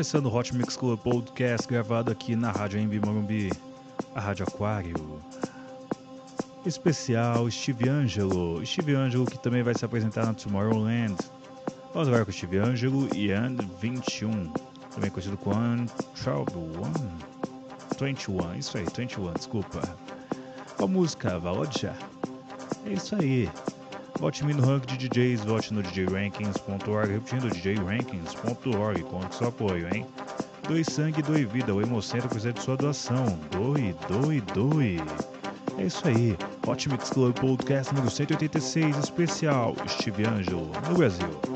Começando o Hot Mix Club Podcast gravado aqui na Rádio Embi Morumbi, a Rádio Aquário. Especial Steve Angelo. Steve Angelo que também vai se apresentar na Tomorrowland. Vamos agora com Steve Angelo e And 21, também conhecido como Trouble One. 21, isso aí, 21, desculpa. Com a música Valodja. É isso aí. Vote me no ranking de DJs, vote no djrankings.org, repetindo djrankings.org, conte seu apoio, hein? Doe sangue, doe vida, o Hemocentro precisa de sua doação. Doe, doe, doe. É isso aí, Hot Mix Club Podcast número 186, especial Steve Angelo, no Brasil.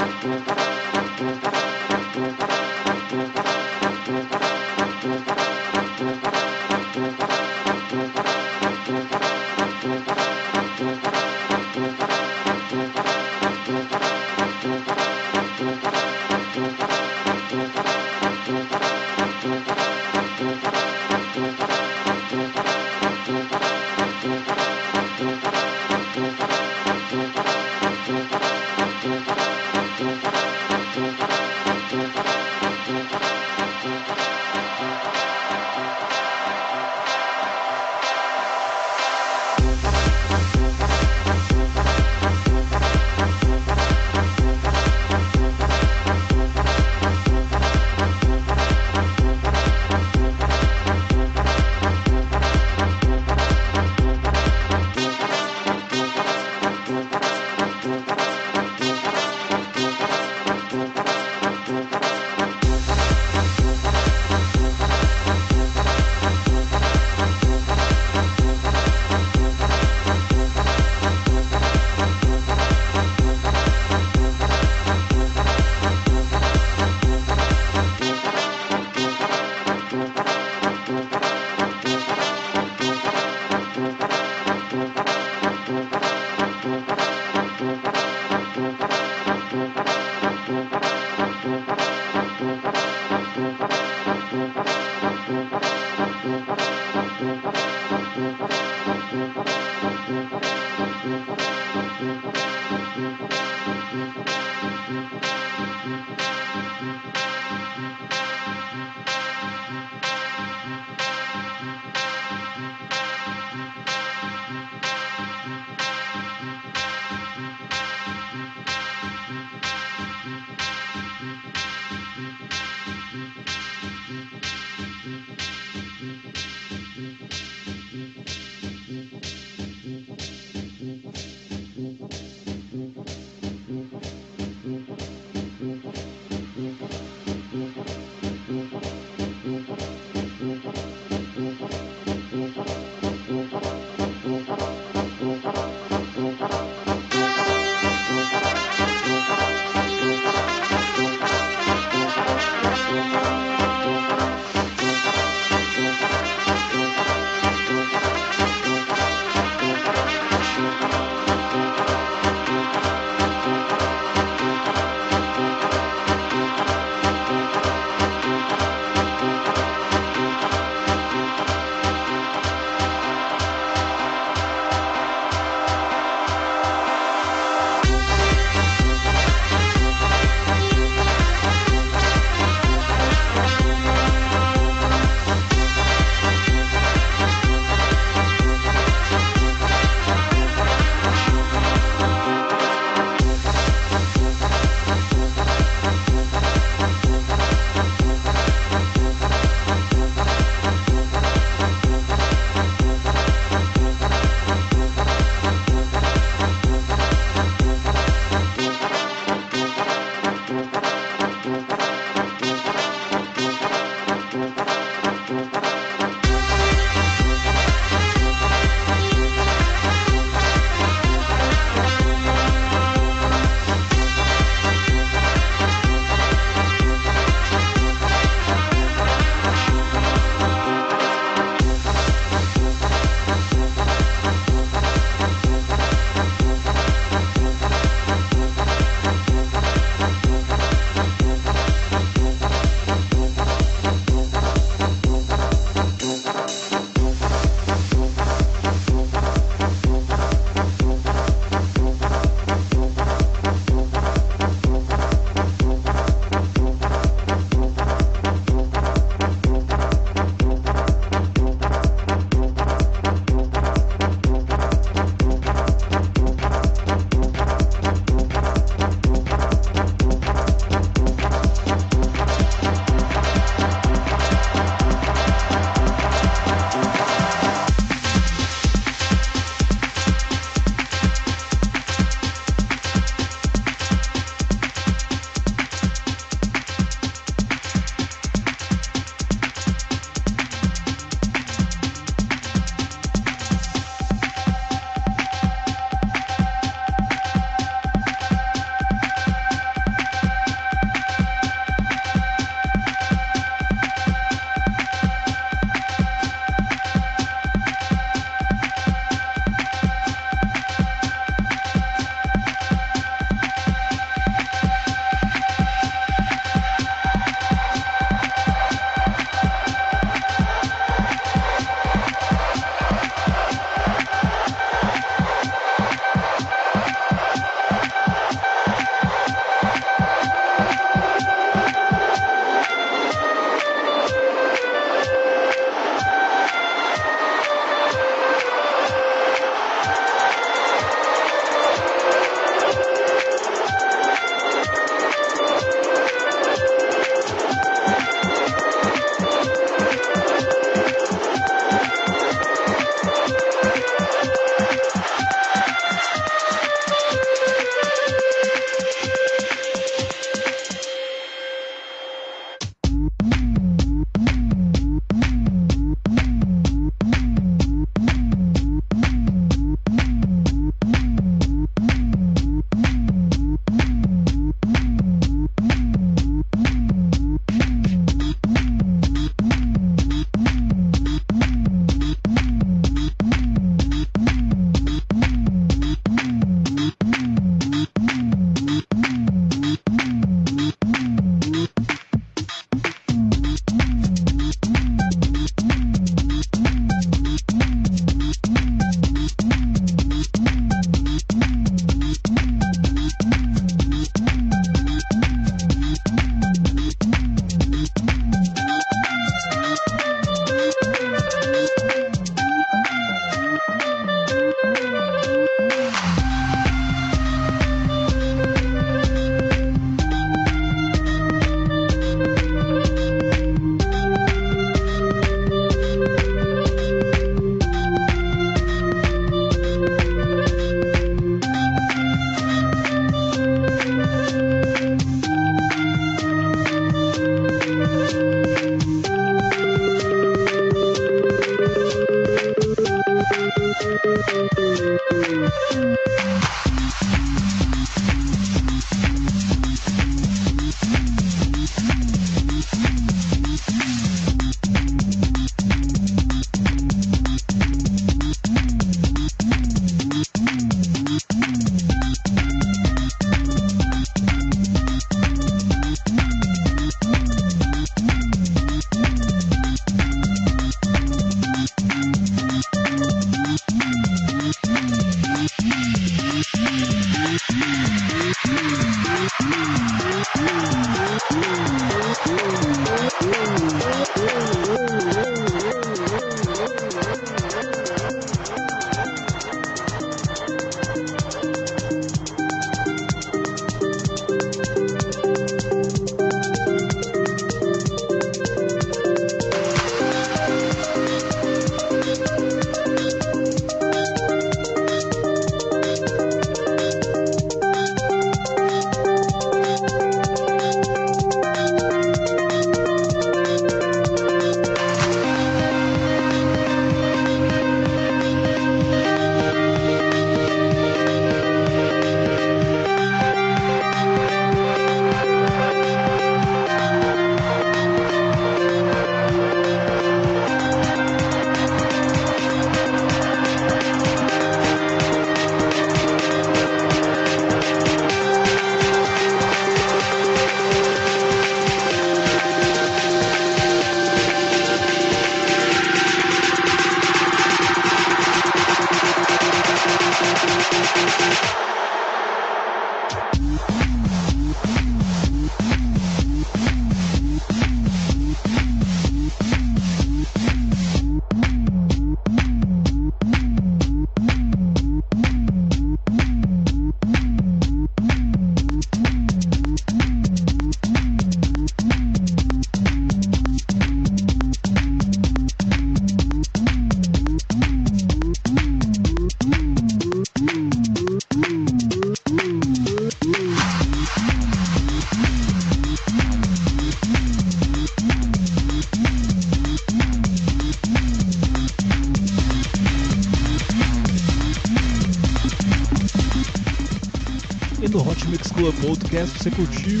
Podcast você curtiu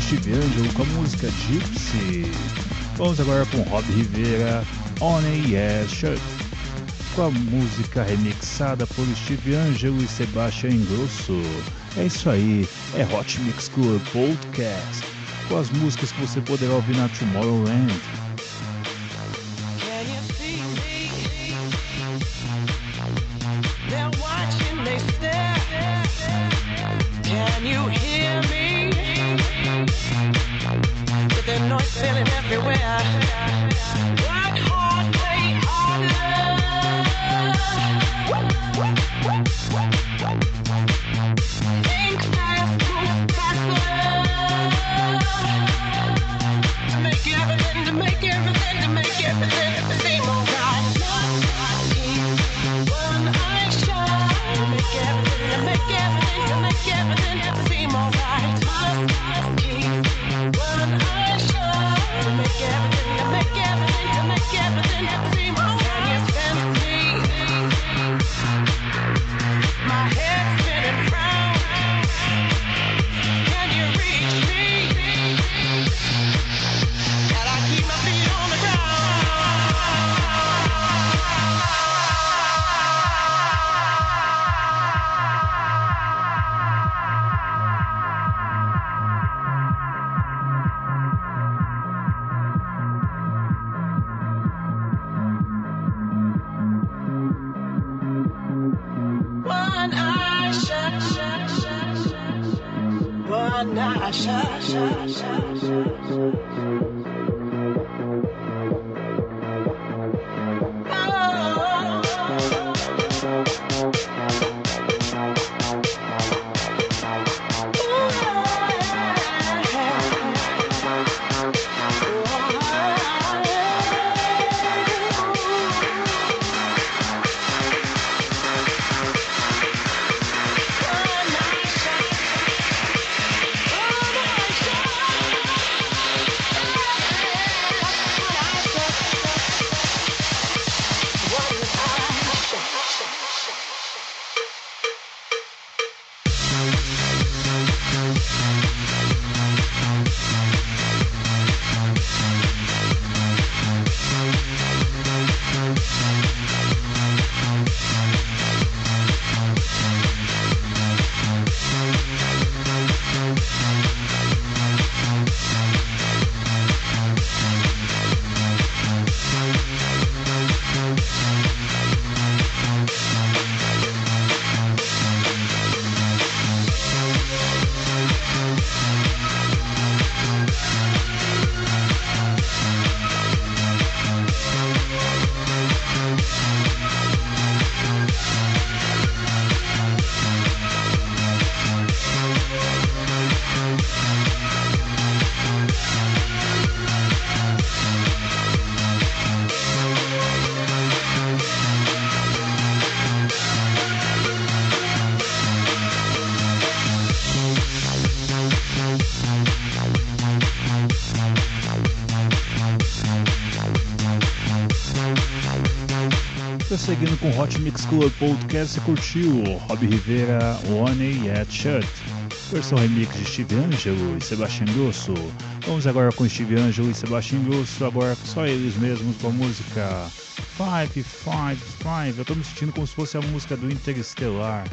Steve Angelo com a música Gypsy. Vamos agora com Rob Rivera, On a Yes Shirt, com a música remixada por Steve Angelo e Sebastian Ingrosso. É isso aí, é Hot Mix Club Podcast, com as músicas que você poderá ouvir na Tomorrowland. Prosseguindo com Hot Mix Club Podcast, você curtiu Rob Rivera, One Yet Shut, versão remix de Steve Angelo e Sebastian Grosso. Vamos agora com Steve Angelo e Sebastian Grosso, agora só eles mesmos com a música Five, Five, Five. Eu tô me sentindo como se fosse a música do Interestelar.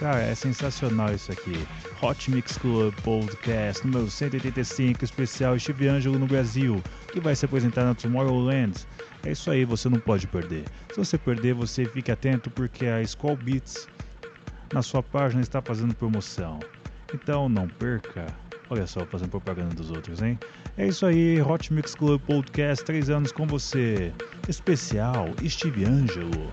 Cara, é sensacional isso aqui. Hot Mix Club Podcast número 185, especial Steve Angelo no Brasil, que vai se apresentar na Tomorrowland. É isso aí, você não pode perder. Se você perder, você fique atento porque a Skull Beats na sua página está fazendo promoção. Então não perca. Olha só, fazendo propaganda dos outros, hein? É isso aí, Hot Mix Club Podcast, três anos com você. Especial Steve Angelo.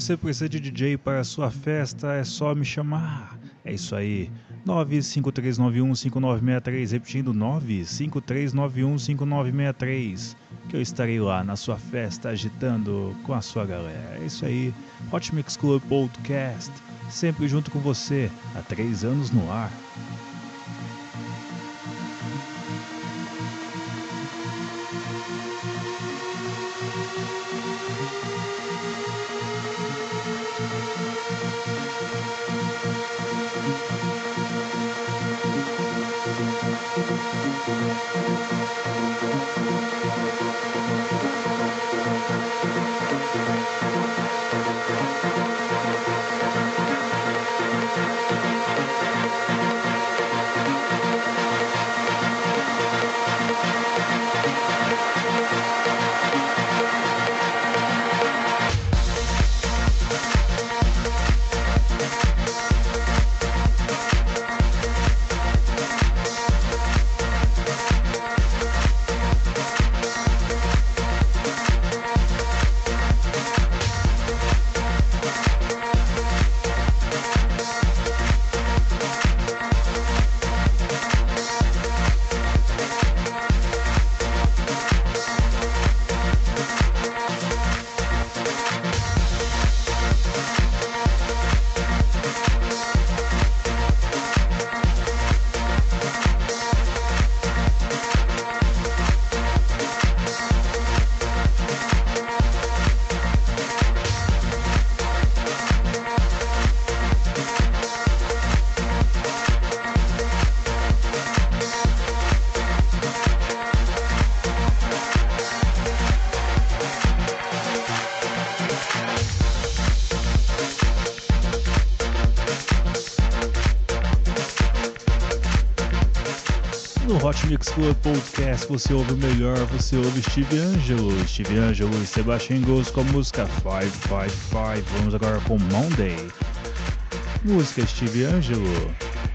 Você precisa de DJ para a sua festa, é só me chamar. É isso aí. 953915963, repetindo 953915963, que eu estarei lá na sua festa agitando com a sua galera. É isso aí. Hot Mix Club Podcast, sempre junto com você, há três anos no ar. Mix Club Podcast você ouve o melhor, você ouve Steve Angelo, Steve Angelo e Sebastian Goes com a música 555. Vamos agora com Monday. Música Steve Angelo,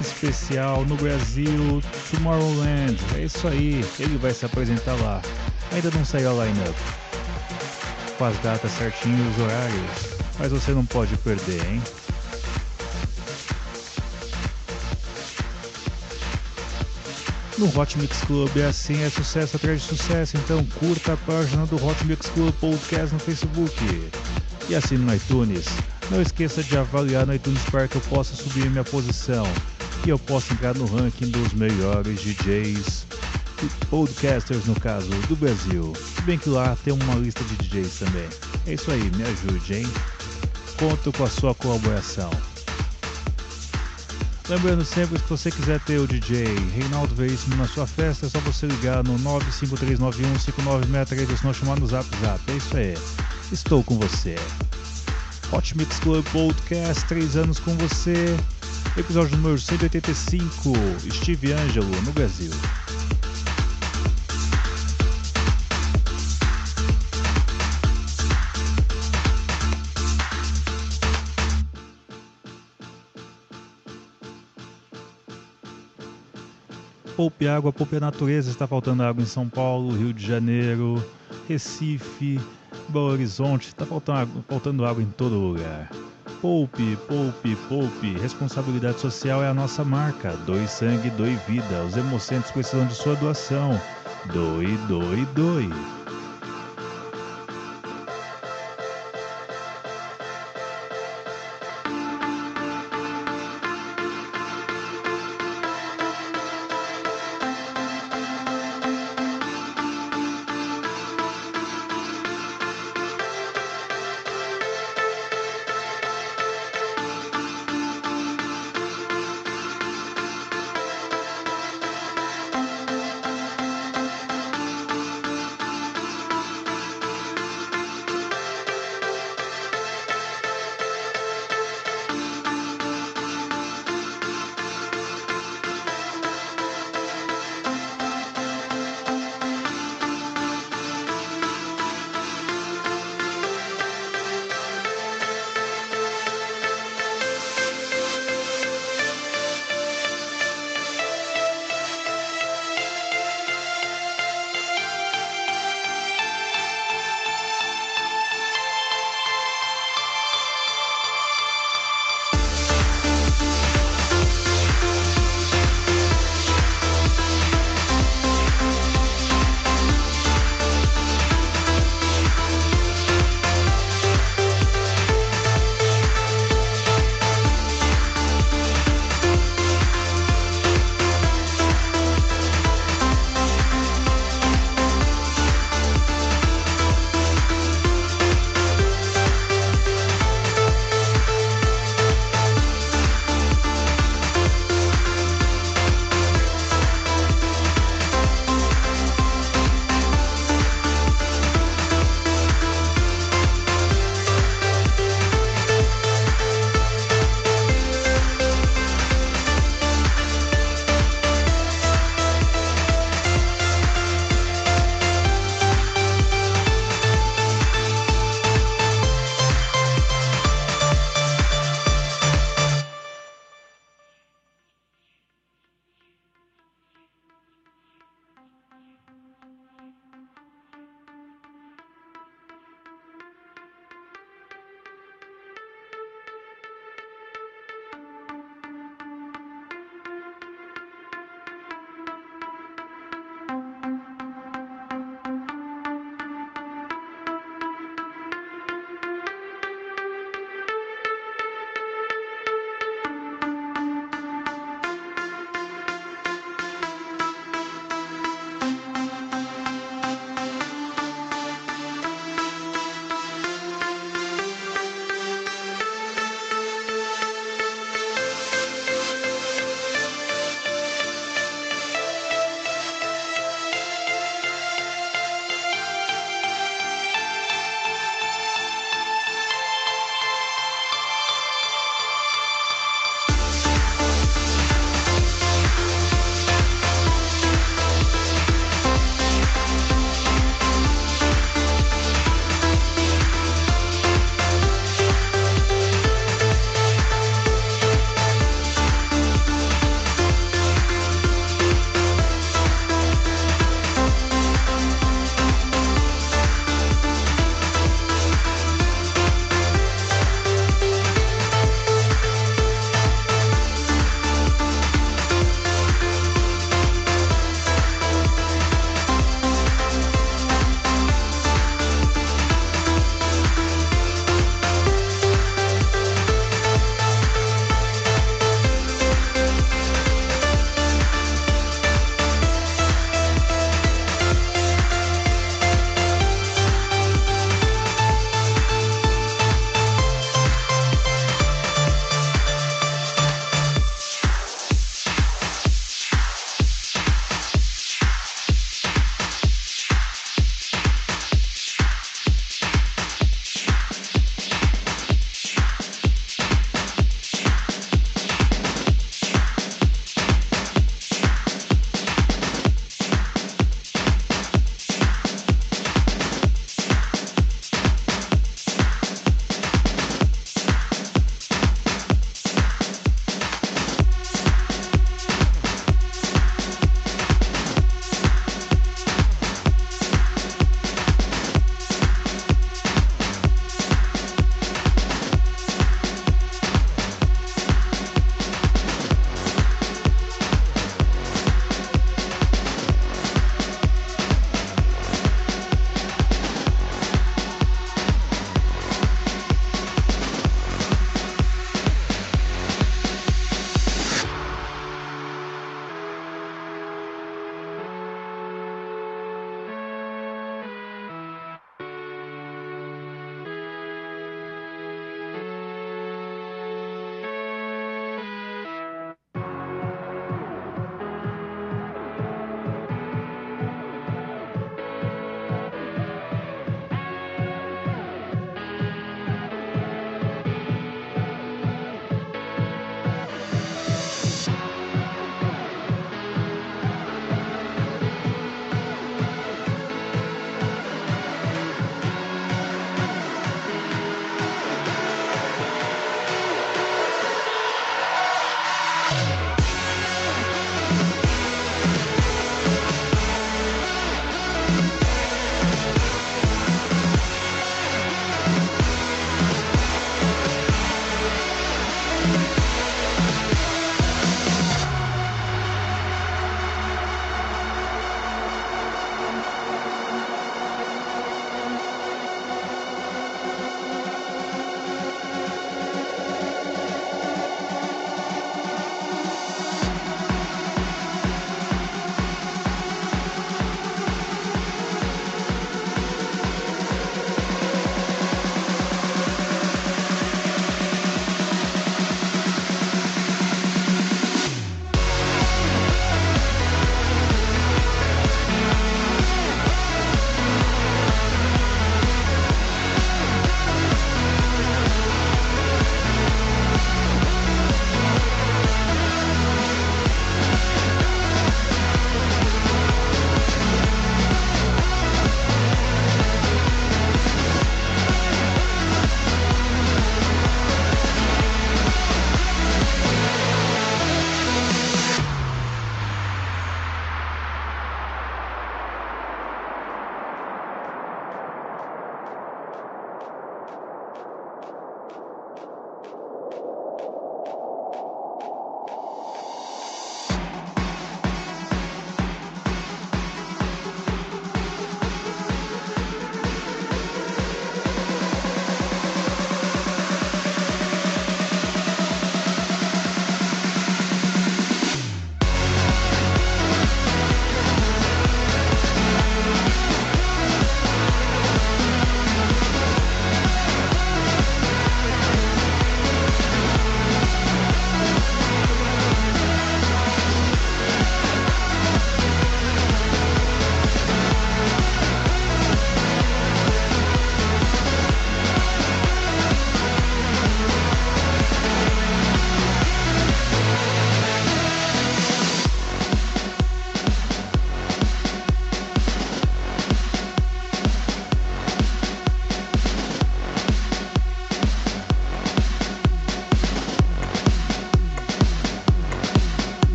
especial no Brasil, Tomorrowland. É isso aí, ele vai se apresentar lá. Ainda não saiu a lineup. Com as datas certinho os horários. Mas você não pode perder, hein? No Hot Mix Club. É assim, é sucesso atrás de sucesso. Então curta a página do Hot Mix Club Podcast no Facebook. E assine no iTunes. Não esqueça de avaliar no iTunes para que eu possa subir minha posição. E eu possa entrar no ranking dos melhores DJs, podcasters no caso, do Brasil. Se bem que lá tem uma lista de DJs também. É isso aí, me ajude, hein? Conto com a sua colaboração. Lembrando sempre que se você quiser ter o DJ Reinaldo Veríssimo na sua festa, é só você ligar no 953915963 ou se não chamar no Zap Zap. É isso aí. Estou com você. Hot Mix Club Podcast, 3 anos com você. Episódio número 185, Steve Angelo, no Brasil. Poupe água, poupe a natureza. Está faltando água em São Paulo, Rio de Janeiro, Recife, Belo Horizonte. Está faltando água, faltando água em todo lugar. Poupe, poupe, poupe. Responsabilidade social é a nossa marca. Doe sangue, doe vida. Os hemocentros precisam de sua doação. Doe, doe, doe.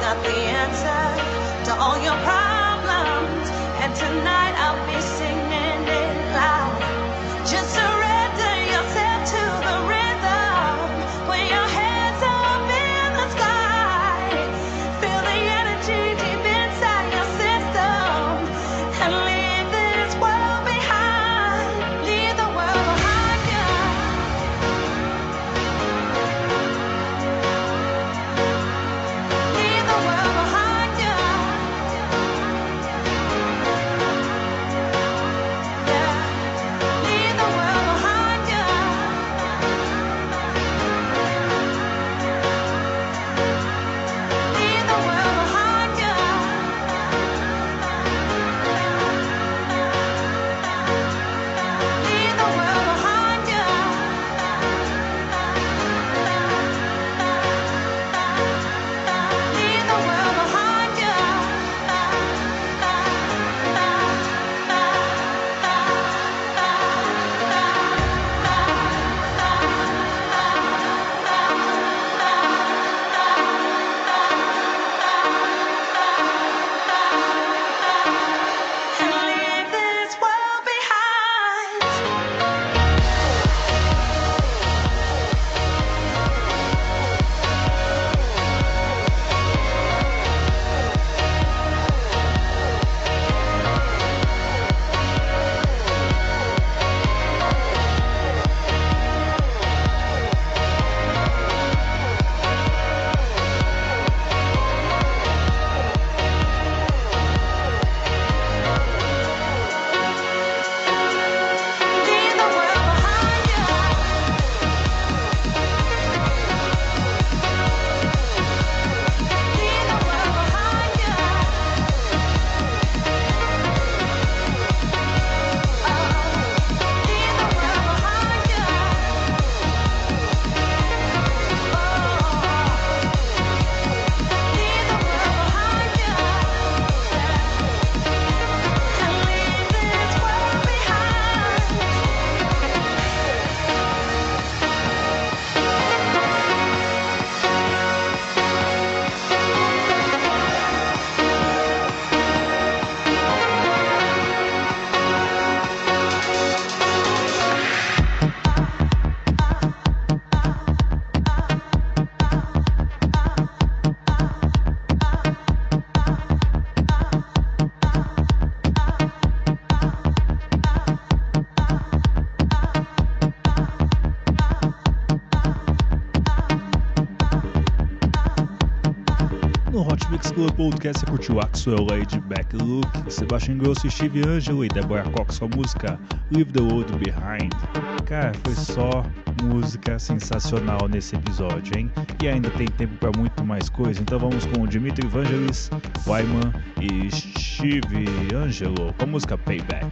The Podcast você curtiu Axwell Lady Back Look, Sebastian Grosso, Steve Angelo e Deborah Cox com a música Leave the World Behind. Cara, foi só música sensacional nesse episódio, hein? E ainda tem tempo para muito mais coisa, então vamos com Dimitri Vangelis, Wyman e Steve Angelo com a música Payback.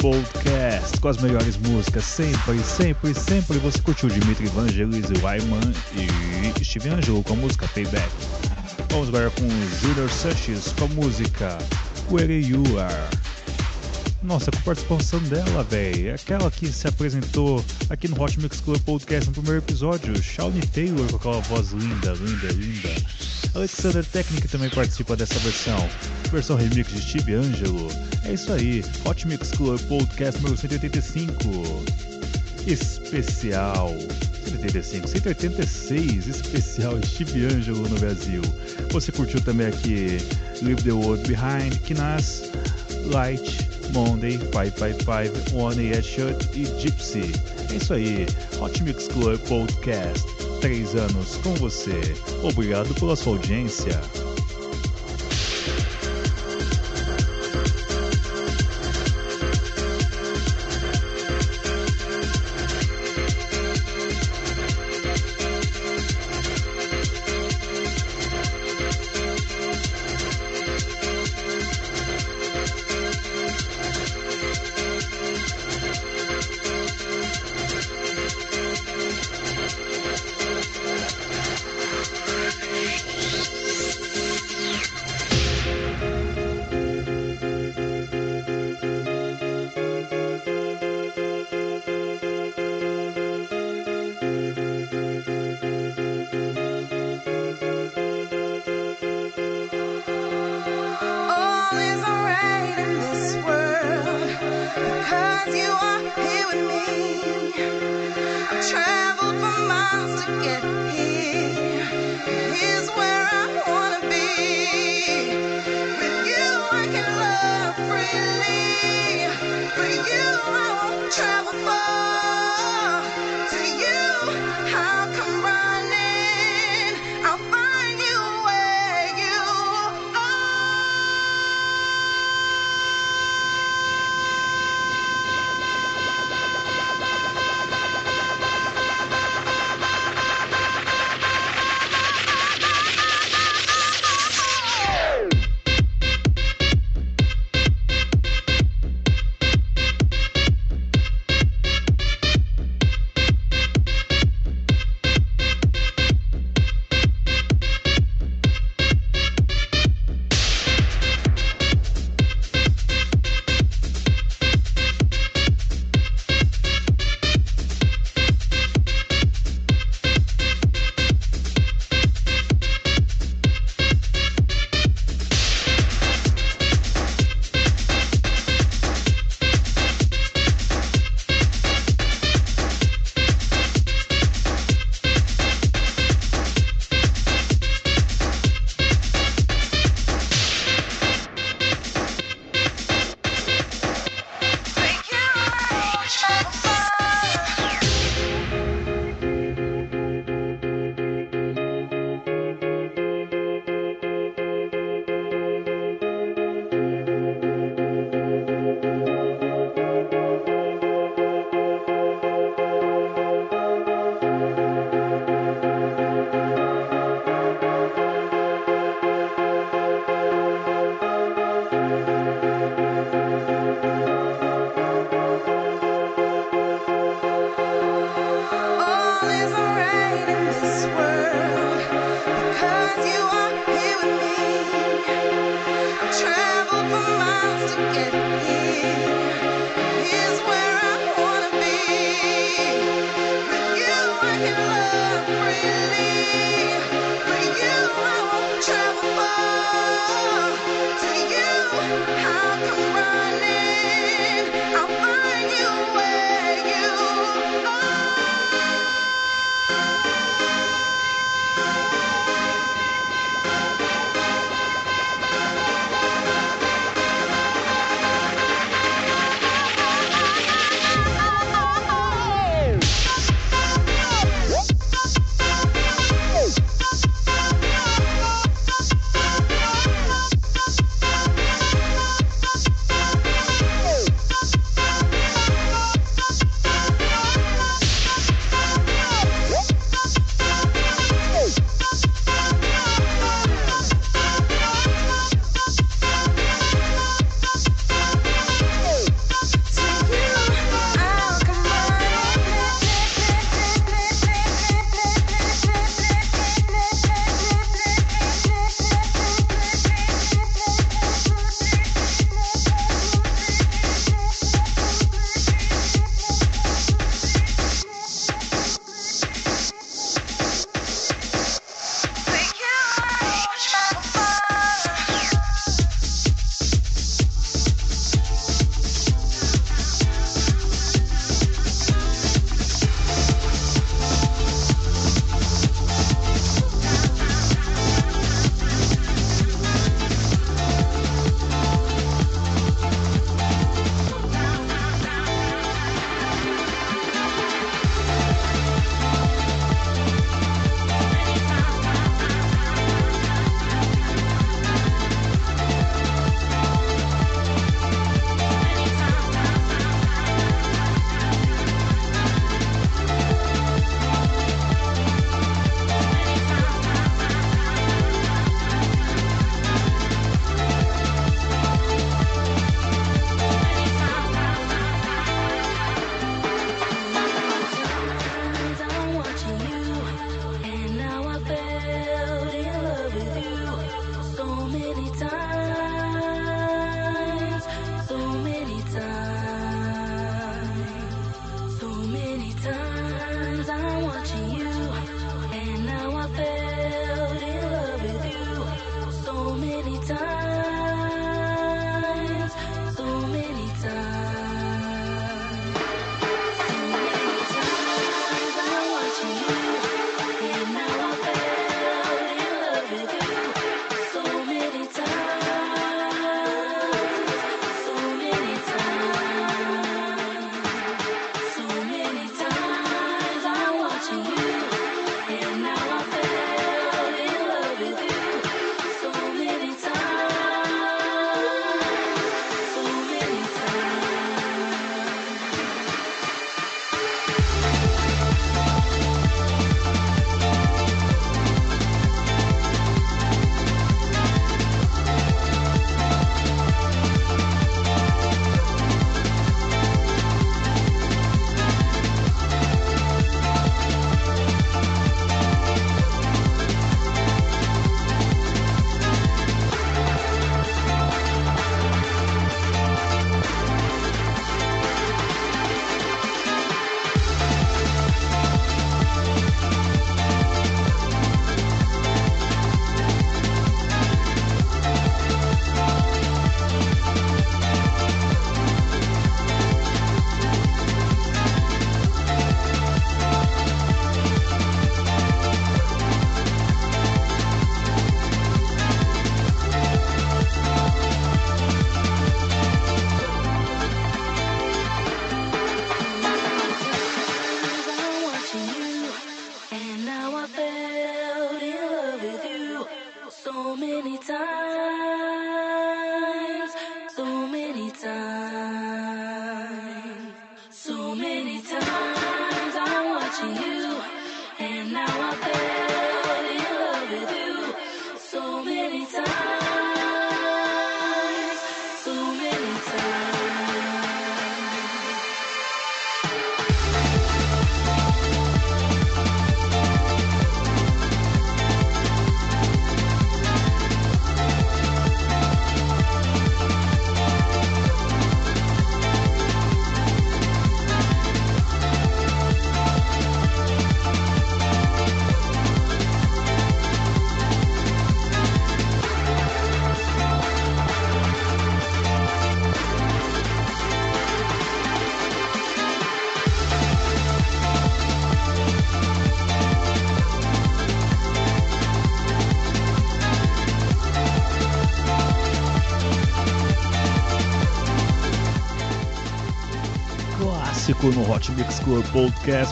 Podcast com as melhores músicas sempre, sempre, sempre. Você curtiu Dimitri Evangelista, Wyman e Steve Angelo com a música Payback. Vamos agora com Junior Sanchez com a música Where You Are. Nossa, com participação dela, velho. Aquela que se apresentou aqui no Hot Mix Club Podcast no primeiro episódio. Shawnee Taylor com aquela voz linda, linda, linda. Alexander Technic também participa dessa versão. Versão remix de Steve Angelo. É isso aí, Hot Mix Club Podcast número 185, especial 185, 186, especial Steve Angelo no Brasil. Você curtiu também aqui Leave the World Behind, Kinas, Light, Monday, 555, One Year Shirt e Gypsy. É isso aí, Hot Mix Club Podcast, três anos com você. Obrigado pela sua audiência.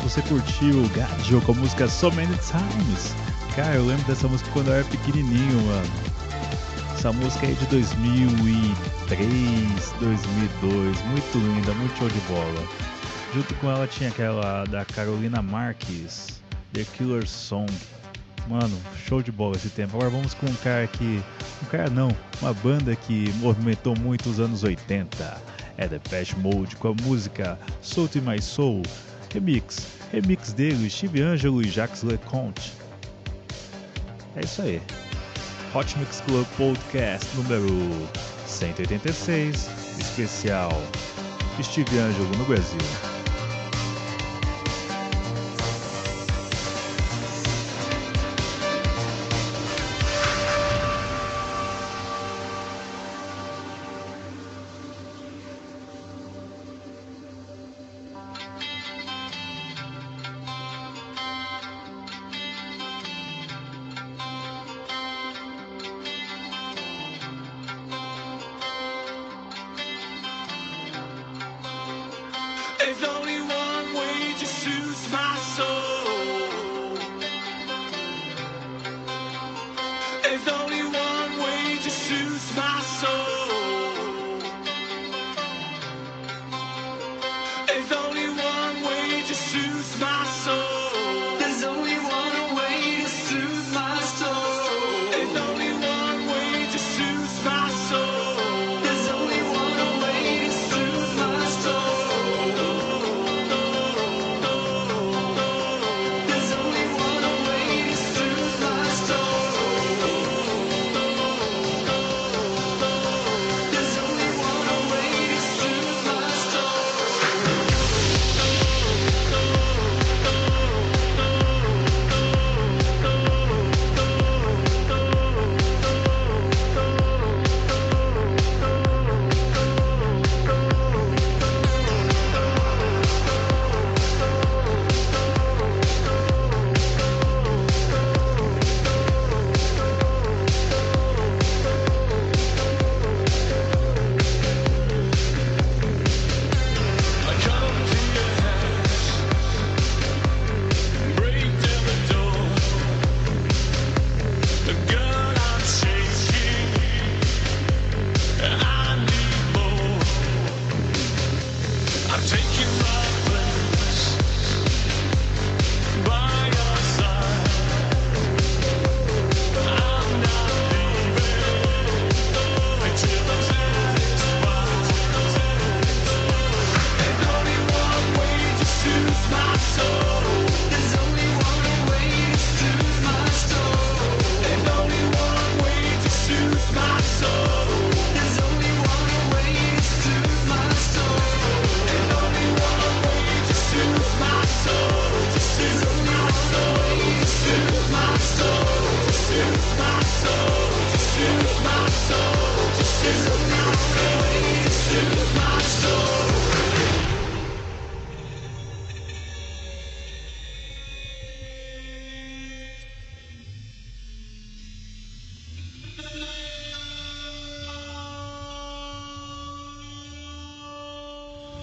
Você curtiu Gadio com a música So Many Times? Cara, eu lembro dessa música quando eu era pequenininho, mano. Essa música é de 2003, 2002. Muito linda, muito show de bola. Junto com ela tinha aquela da Carolina Marques, The Killer Song. Mano, show de bola esse tempo. Agora vamos com um cara que. Um cara não, uma banda que movimentou muito os anos 80. É The Patch Mode com a música Soul in My Soul. Remix. Remix dele, Steve Angelo e Jacques LeConte. É isso aí. Hot Mix Club Podcast número 186, especial Steve Angelo no Brasil.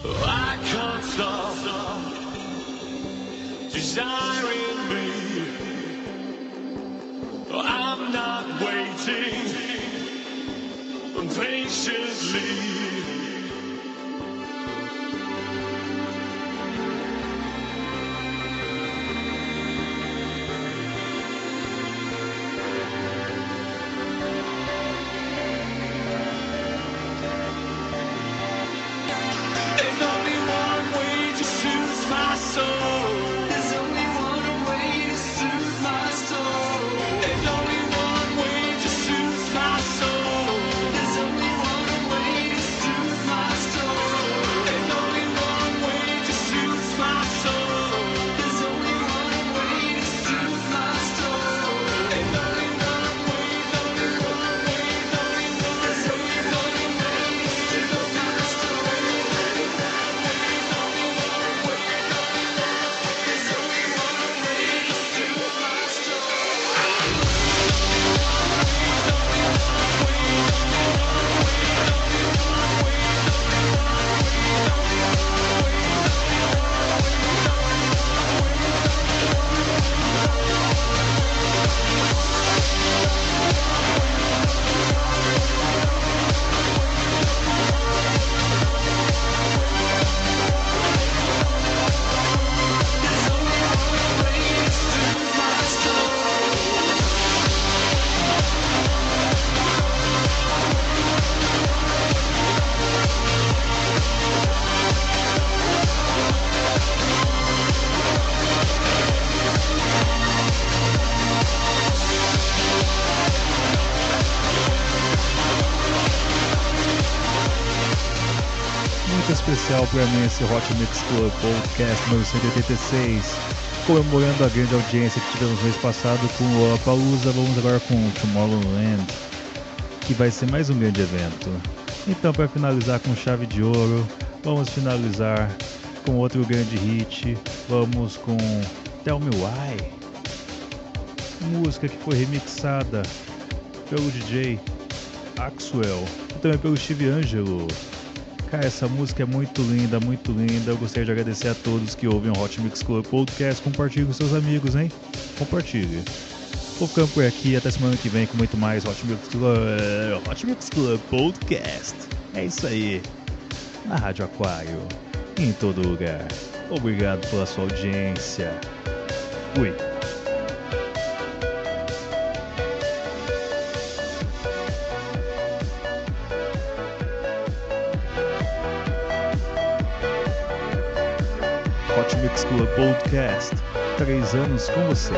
I can't stop desiring me. I'm not waiting patiently. Para mim esse Hot Mix Club Podcast número 186, comemorando a grande audiência que tivemos no mês passado com o Lollapalooza, vamos agora com o Tomorrowland, que vai ser mais um grande evento. Então, para finalizar com chave de ouro, vamos finalizar com outro grande hit, vamos com Tell Me Why, música que foi remixada pelo DJ Axwell e também pelo Steve Angelo. Cara, essa música é muito linda, muito linda. Eu gostaria de agradecer a todos que ouvem o Hot Mix Club Podcast. Compartilhe com seus amigos, hein? Compartilhe. Vou ficando por aqui. Até semana que vem com muito mais Hot Mix Club, Hot Mix Club Podcast. É isso aí. Na Rádio Aquário. Em todo lugar. Obrigado pela sua audiência. Fui. Mix Club Podcast. Três anos com você.